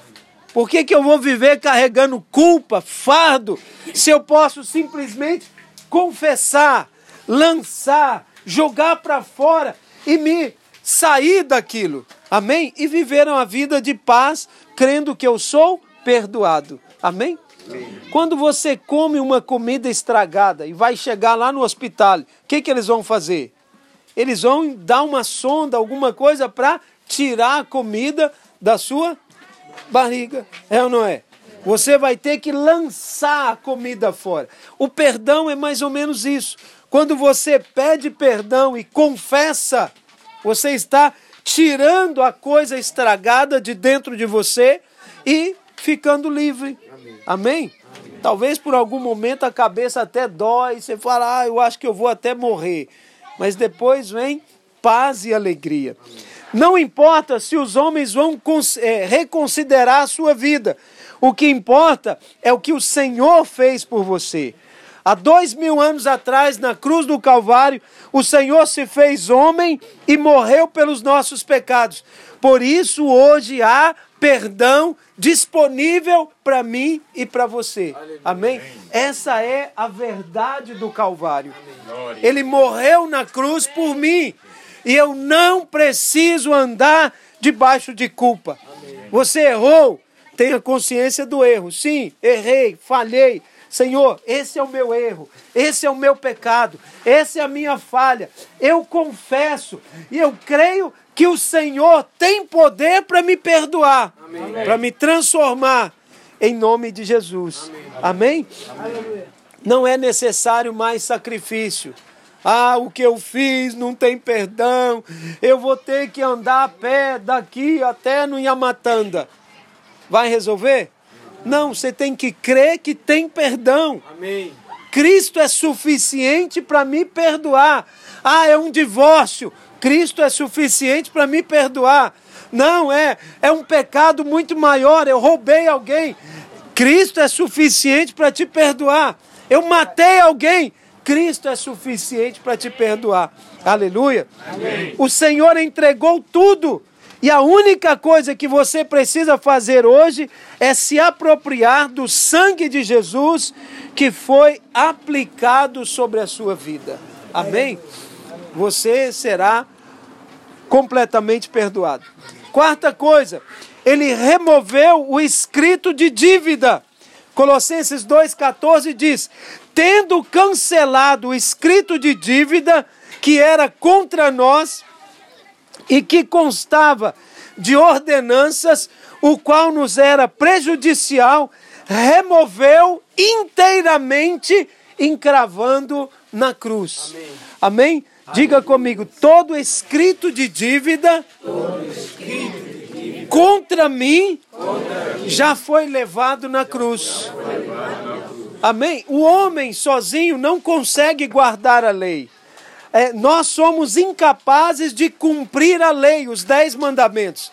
S1: Por que, que eu vou viver carregando culpa, fardo, se eu posso simplesmente confessar, lançar, jogar para fora e me sair daquilo? Amém? E viver uma vida de paz, crendo que eu sou perdoado. Amém? Amém. Quando você come uma comida estragada e vai chegar lá no hospital, o que, que eles vão fazer? Eles vão dar uma sonda, alguma coisa para tirar a comida da sua barriga. É ou não é? Você vai ter que lançar a comida fora. O perdão é mais ou menos isso. Quando você pede perdão e confessa, você está tirando a coisa estragada de dentro de você e ficando livre. Amém? Amém? Talvez por algum momento a cabeça até dói, você fala, ah, eu acho que eu vou até morrer. Mas depois vem paz e alegria. Amém. Não importa se os homens vão é, reconsiderar a sua vida. O que importa é o que o Senhor fez por você. Há dois mil anos atrás, na cruz do Calvário, o Senhor se fez homem e morreu pelos nossos pecados. Por isso, hoje há perdão disponível para mim e para você. Amém? Essa é a verdade do Calvário. Ele morreu na cruz por mim e eu não preciso andar debaixo de culpa. Amém. Você errou, tenha consciência do erro. Sim, errei, falhei. Senhor, esse é o meu erro, esse é o meu pecado, essa é a minha falha. Eu confesso e eu creio que o Senhor tem poder para me perdoar, para me transformar em nome de Jesus. Amém? Amém? Não é necessário mais sacrifício. Ah, o que eu fiz não tem perdão. Eu vou ter que andar a pé daqui até no Yamatanda. Vai resolver? Não, você tem que crer que tem perdão. Amém. Cristo é suficiente para me perdoar. Ah, é um divórcio. Cristo é suficiente para me perdoar. Não, é, é um pecado muito maior. Eu roubei alguém. Cristo é suficiente para te perdoar. Eu matei alguém. Cristo é suficiente para te perdoar. Aleluia. Amém. O Senhor entregou tudo. E a única coisa que você precisa fazer hoje é se apropriar do sangue de Jesus que foi aplicado sobre a sua vida. Amém? Você será completamente perdoado. Quarta coisa, ele removeu o escrito de dívida. Colossenses 2,14 diz: Tendo cancelado o escrito de dívida que era contra nós e que constava de ordenanças, o qual nos era prejudicial, removeu inteiramente, encravando na cruz. Amém? Amém? Diga comigo: todo escrito de dívida, escrito de dívida contra, mim, contra mim já foi levado na cruz. Amém? O homem sozinho não consegue guardar a lei. É, nós somos incapazes de cumprir a lei, os dez mandamentos.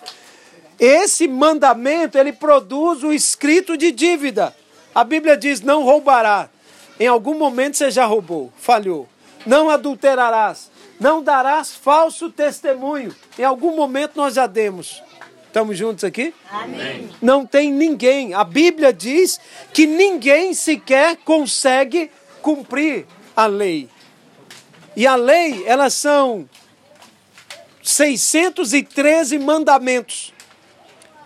S1: Esse mandamento, ele produz o escrito de dívida. A Bíblia diz, não roubará. Em algum momento você já roubou, falhou. Não adulterarás. Não darás falso testemunho. Em algum momento nós já demos. Estamos juntos aqui? Amém. Não tem ninguém. A Bíblia diz que ninguém sequer consegue cumprir a lei. E a lei, elas são 613 mandamentos.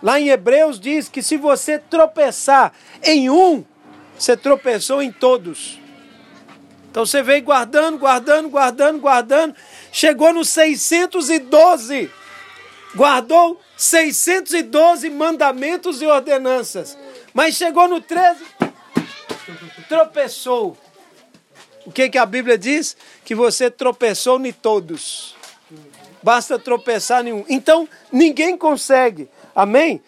S1: Lá em Hebreus diz que se você tropeçar em um, você tropeçou em todos. Então você veio guardando, guardando, guardando, guardando, chegou no 612. Guardou 612 mandamentos e ordenanças. Mas chegou no 13, tropeçou. O que, que a Bíblia diz? Que você tropeçou em todos. Basta tropeçar em um. Então, ninguém consegue. Amém?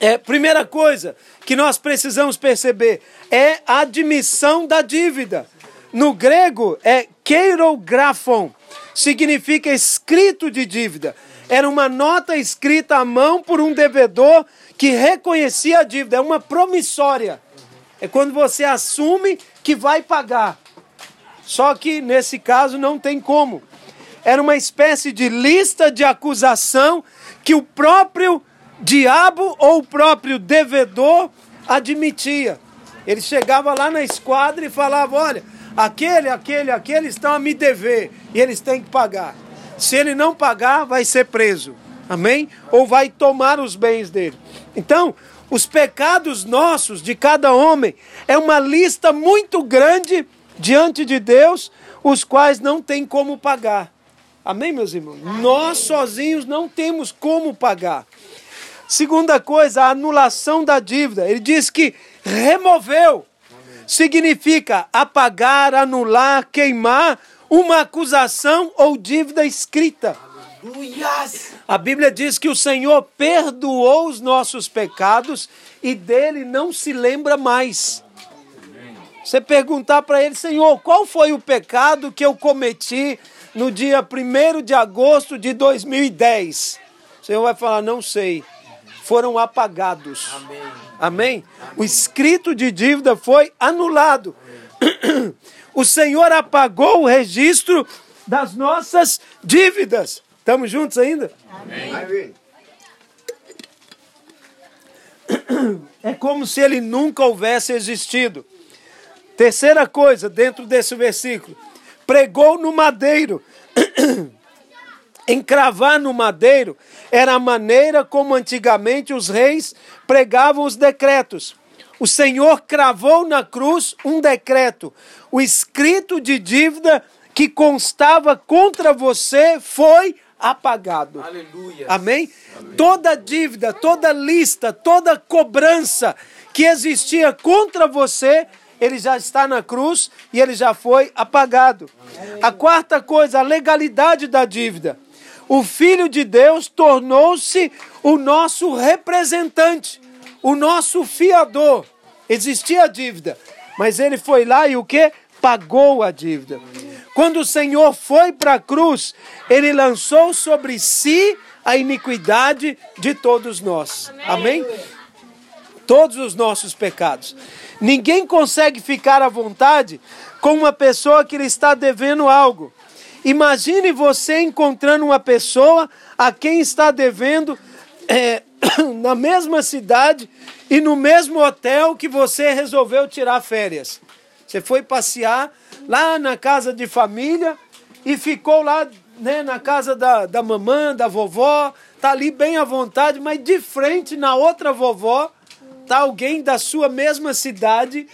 S1: É, primeira coisa que nós precisamos perceber é a admissão da dívida. No grego é keirografon, significa escrito de dívida. Era uma nota escrita à mão por um devedor que reconhecia a dívida. É uma promissória. É quando você assume que vai pagar. Só que nesse caso não tem como. Era uma espécie de lista de acusação que o próprio diabo ou o próprio devedor admitia. Ele chegava lá na esquadra e falava: Olha, aquele, aquele, aquele estão a me dever e eles têm que pagar. Se ele não pagar, vai ser preso. Amém? Ou vai tomar os bens dele. Então, os pecados nossos, de cada homem, é uma lista muito grande diante de Deus, os quais não tem como pagar. Amém, meus irmãos? Amém. Nós sozinhos não temos como pagar. Segunda coisa, a anulação da dívida. Ele diz que removeu. Significa apagar, anular, queimar uma acusação ou dívida escrita. A Bíblia diz que o Senhor perdoou os nossos pecados e dele não se lembra mais. Você perguntar para ele, Senhor, qual foi o pecado que eu cometi no dia 1 de agosto de 2010? O Senhor vai falar, não sei. Foram apagados. Amém. Amém? O escrito de dívida foi anulado. O Senhor apagou o registro das nossas dívidas. Estamos juntos ainda? Amém. É como se ele nunca houvesse existido. Terceira coisa, dentro desse versículo: pregou no madeiro. Encravar no madeiro era a maneira como antigamente os reis pregavam os decretos. O Senhor cravou na cruz um decreto. O escrito de dívida que constava contra você foi apagado. Aleluia. Amém? Amém? Toda dívida, toda lista, toda cobrança que existia contra você, ele já está na cruz e ele já foi apagado. Amém. A quarta coisa, a legalidade da dívida. O Filho de Deus tornou-se o nosso representante, o nosso fiador. Existia a dívida, Mas ele foi lá e o que? Pagou a dívida. Quando o Senhor foi para a cruz, ele lançou sobre si a iniquidade de todos nós. Amém? Todos os nossos pecados. Ninguém consegue ficar à vontade com uma pessoa que lhe está devendo algo. Imagine você encontrando uma pessoa a quem está devendo é, na mesma cidade e no mesmo hotel que você resolveu tirar férias. Você foi passear lá na casa de família e ficou lá né, na casa da, da mamãe, da vovó, tá ali bem à vontade, mas de frente na outra vovó tá alguém da sua mesma cidade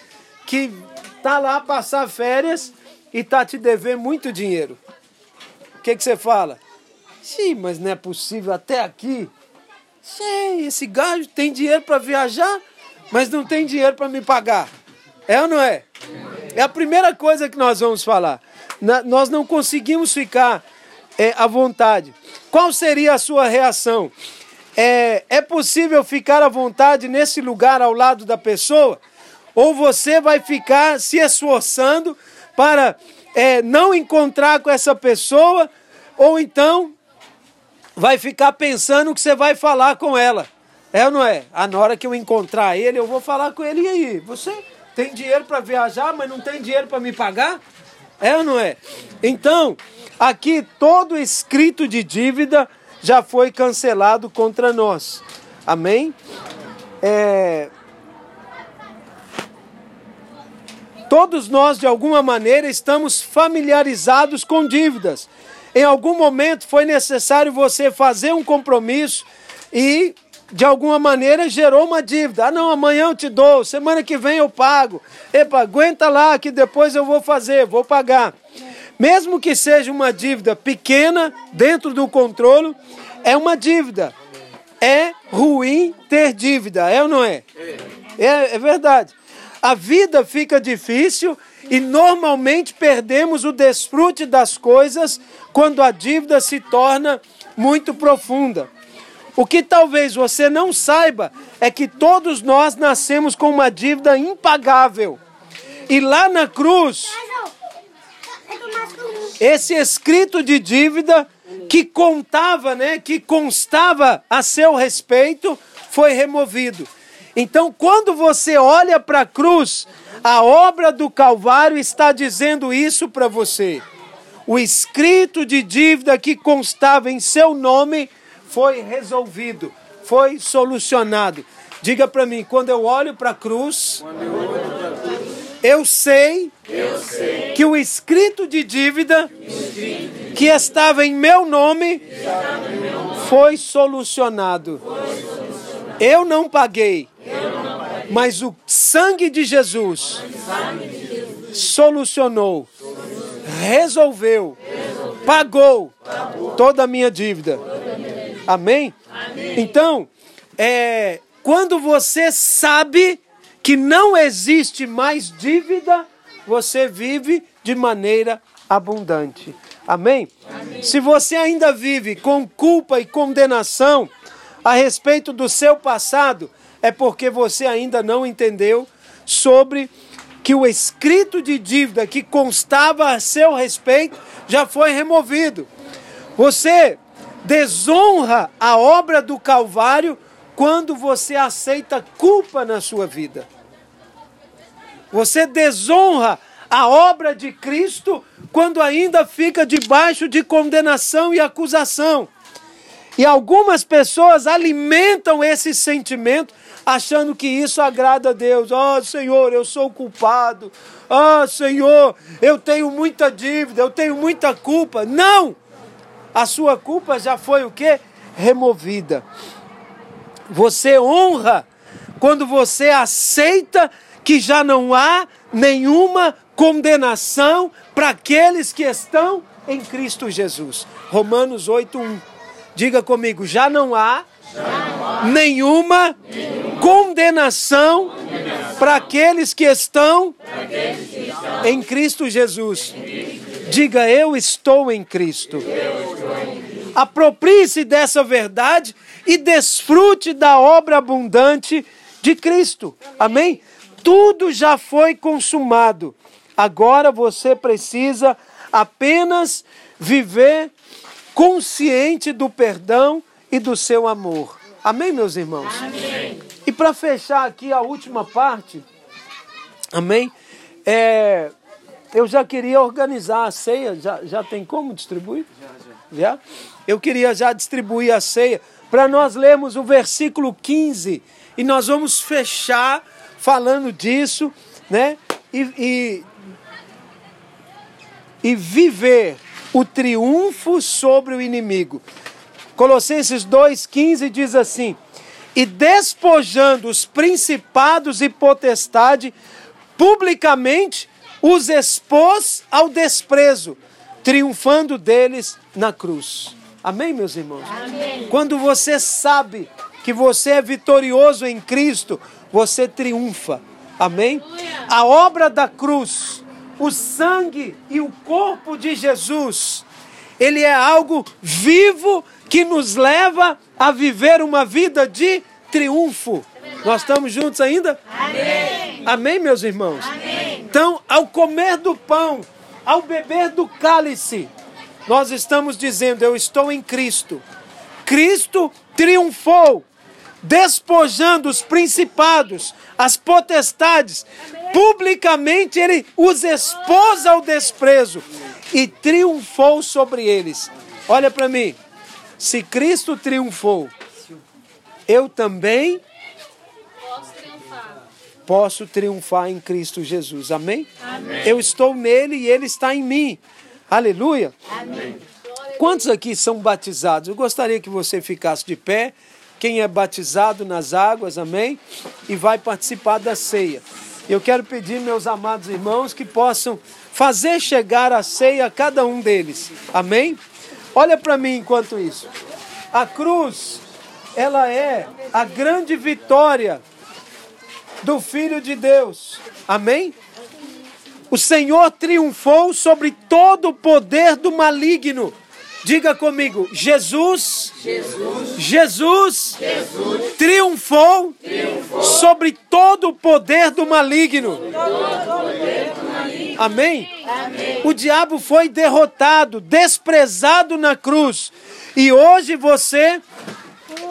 S1: que tá lá passar férias e tá te devendo muito dinheiro. Que, que você fala? Sim, mas não é possível até aqui. Sim, esse gajo tem dinheiro para viajar, mas não tem dinheiro para me pagar. É ou não é? É a primeira coisa que nós vamos falar. Na, nós não conseguimos ficar é, à vontade. Qual seria a sua reação? É, é possível ficar à vontade nesse lugar ao lado da pessoa? Ou você vai ficar se esforçando para é, não encontrar com essa pessoa? Ou então vai ficar pensando que você vai falar com ela. É ou não é? Ah, na hora que eu encontrar ele, eu vou falar com ele. E aí? Você tem dinheiro para viajar, mas não tem dinheiro para me pagar? É ou não é? Então, aqui todo escrito de dívida já foi cancelado contra nós. Amém? É... Todos nós, de alguma maneira, estamos familiarizados com dívidas. Em algum momento foi necessário você fazer um compromisso e de alguma maneira gerou uma dívida. Ah, não, amanhã eu te dou, semana que vem eu pago. Epa, aguenta lá que depois eu vou fazer, vou pagar. Mesmo que seja uma dívida pequena, dentro do controle, é uma dívida. É ruim ter dívida, é ou não é? É, é verdade. A vida fica difícil e normalmente perdemos o desfrute das coisas quando a dívida se torna muito profunda. O que talvez você não saiba é que todos nós nascemos com uma dívida impagável. E lá na cruz, esse escrito de dívida que contava, né, que constava a seu respeito, foi removido. Então, quando você olha para a cruz, a obra do Calvário está dizendo isso para você. O escrito de dívida que constava em seu nome foi resolvido, foi solucionado. Diga para mim, quando eu olho para a cruz, eu sei, que o escrito de dívida que estava em meu nome foi solucionado. Eu não paguei, mas o sangue de Jesus solucionou, resolveu, pagou toda a minha dívida. Amém? Então, é, quando você sabe que não existe mais dívida, você vive de maneira abundante. Amém? Amém? Se você ainda vive com culpa e condenação a respeito do seu passado, é porque você ainda não entendeu sobre que o escrito de dívida que constava a seu respeito já foi removido. Você desonra a obra do Calvário quando você aceita culpa na sua vida. Você desonra a obra de Cristo quando ainda fica debaixo de condenação e acusação. E algumas pessoas alimentam esse sentimento achando que isso agrada a Deus. Oh, Senhor, eu sou culpado. Oh, Senhor, eu tenho muita dívida, eu tenho muita culpa. Não! A sua culpa já foi o que? Removida. Você honra quando você aceita que já não há nenhuma condenação para aqueles que estão em Cristo Jesus. Romanos 8:1. Diga comigo, já não há, já não há nenhuma, nenhuma condenação, condenação para aqueles que estão, aqueles que estão em Cristo Jesus. Em Cristo. Diga, eu estou em Cristo. Cristo. Aproprie-se dessa verdade e desfrute da obra abundante de Cristo. Amém? Tudo já foi consumado. Agora você precisa apenas viver consciente do perdão e do seu amor. Amém, meus irmãos?
S3: Amém.
S1: E para fechar aqui a última parte, amém? É, eu já queria organizar a ceia. Já, já tem como distribuir? Já, já. já? Eu queria já distribuir a ceia para nós lermos o versículo 15 e nós vamos fechar falando disso, né? E, e, e viver o triunfo sobre o inimigo. Colossenses 2,15 diz assim: E despojando os principados e potestade, publicamente os expôs ao desprezo, triunfando deles na cruz. Amém, meus irmãos?
S3: Amém.
S1: Quando você sabe que você é vitorioso em Cristo, você triunfa. Amém? A obra da cruz, o sangue e o corpo de Jesus, ele é algo vivo que nos leva a viver uma vida de triunfo. Nós estamos juntos ainda?
S3: Amém.
S1: Amém, meus irmãos?
S3: Amém.
S1: Então, ao comer do pão, ao beber do cálice, nós estamos dizendo: Eu estou em Cristo. Cristo triunfou, despojando os principados, as potestades. Publicamente ele os expôs ao desprezo e triunfou sobre eles. Olha para mim. Se Cristo triunfou, eu também
S3: Posso triunfar.
S1: posso triunfar em Cristo Jesus. Amém?
S3: Amém.
S1: Eu estou nele e ele está em mim. Aleluia.
S3: Amém.
S1: Quantos aqui são batizados? Eu gostaria que você ficasse de pé. Quem é batizado nas águas, amém? E vai participar da ceia. Eu quero pedir, meus amados irmãos, que possam fazer chegar a ceia a cada um deles. Amém? Olha para mim enquanto isso. A cruz, ela é a grande vitória do Filho de Deus. Amém? O Senhor triunfou sobre todo o poder do maligno. Diga comigo, Jesus,
S3: Jesus.
S1: Jesus,
S3: Jesus.
S1: triunfou,
S3: Triunfou.
S1: sobre todo o poder do maligno. Amém?
S3: Amém.
S1: O diabo foi derrotado, desprezado na cruz. E hoje você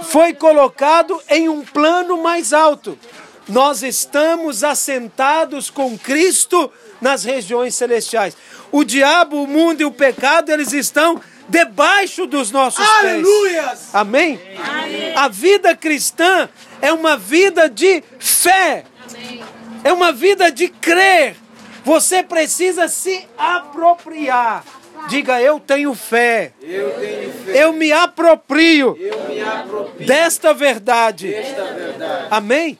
S1: foi colocado em um plano mais alto. Nós estamos assentados com Cristo nas regiões celestiais. O diabo, o mundo e o pecado, eles estão debaixo dos nossos pés.
S2: Aleluias!
S1: Amém?
S3: Amém.
S1: A vida cristã é uma vida de fé,
S3: Amém.
S1: é uma vida de crer. Você precisa se apropriar. Diga, eu tenho fé.
S2: Eu tenho fé,
S1: Eu me aproprio
S2: eu me aproprio
S1: desta verdade.
S2: desta verdade.
S1: Amém?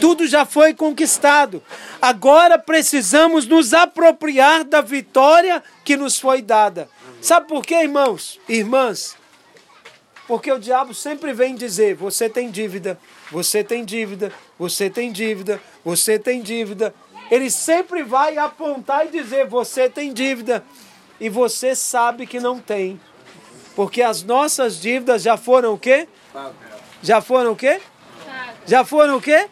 S1: Tudo já foi conquistado. Agora precisamos nos apropriar da vitória que nos foi dada. Sabe por quê, irmãos? Irmãs? Porque o diabo sempre vem dizer: você tem dívida, você tem dívida, você tem dívida, você tem dívida. Ele sempre vai apontar e dizer: você tem dívida. E você sabe que não tem. Porque as nossas dívidas já foram o quê? Já foram o quê? Já foram o quê?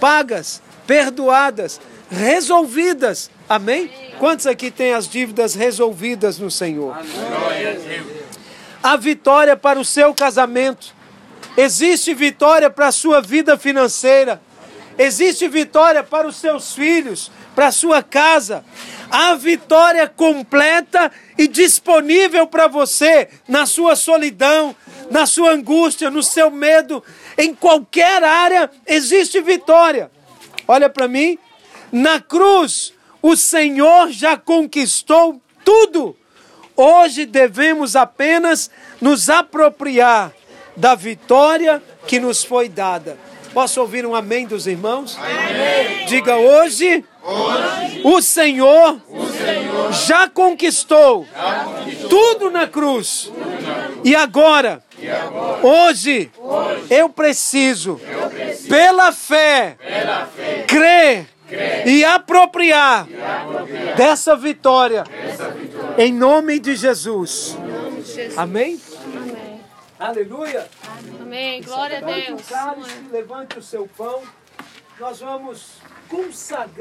S1: Pagas, perdoadas, resolvidas. Amém? Quantos aqui têm as dívidas resolvidas no Senhor? A vitória para o seu casamento. Existe vitória para a sua vida financeira. Existe vitória para os seus filhos, para a sua casa. Há vitória completa e disponível para você na sua solidão, na sua angústia, no seu medo. Em qualquer área existe vitória. Olha para mim. Na cruz, o Senhor já conquistou tudo. Hoje devemos apenas nos apropriar da vitória que nos foi dada. Posso ouvir um amém dos irmãos?
S3: Amém.
S1: Diga hoje, o, Senhor já conquistou, tudo na cruz. E agora, hoje, eu preciso, pela fé, crer e apropriar dessa vitória. Em nome de Jesus. Amém?
S3: Amém.
S1: Aleluia.
S3: Amém. Glória a Deus.
S1: levante o seu pão. Nós vamos consagrar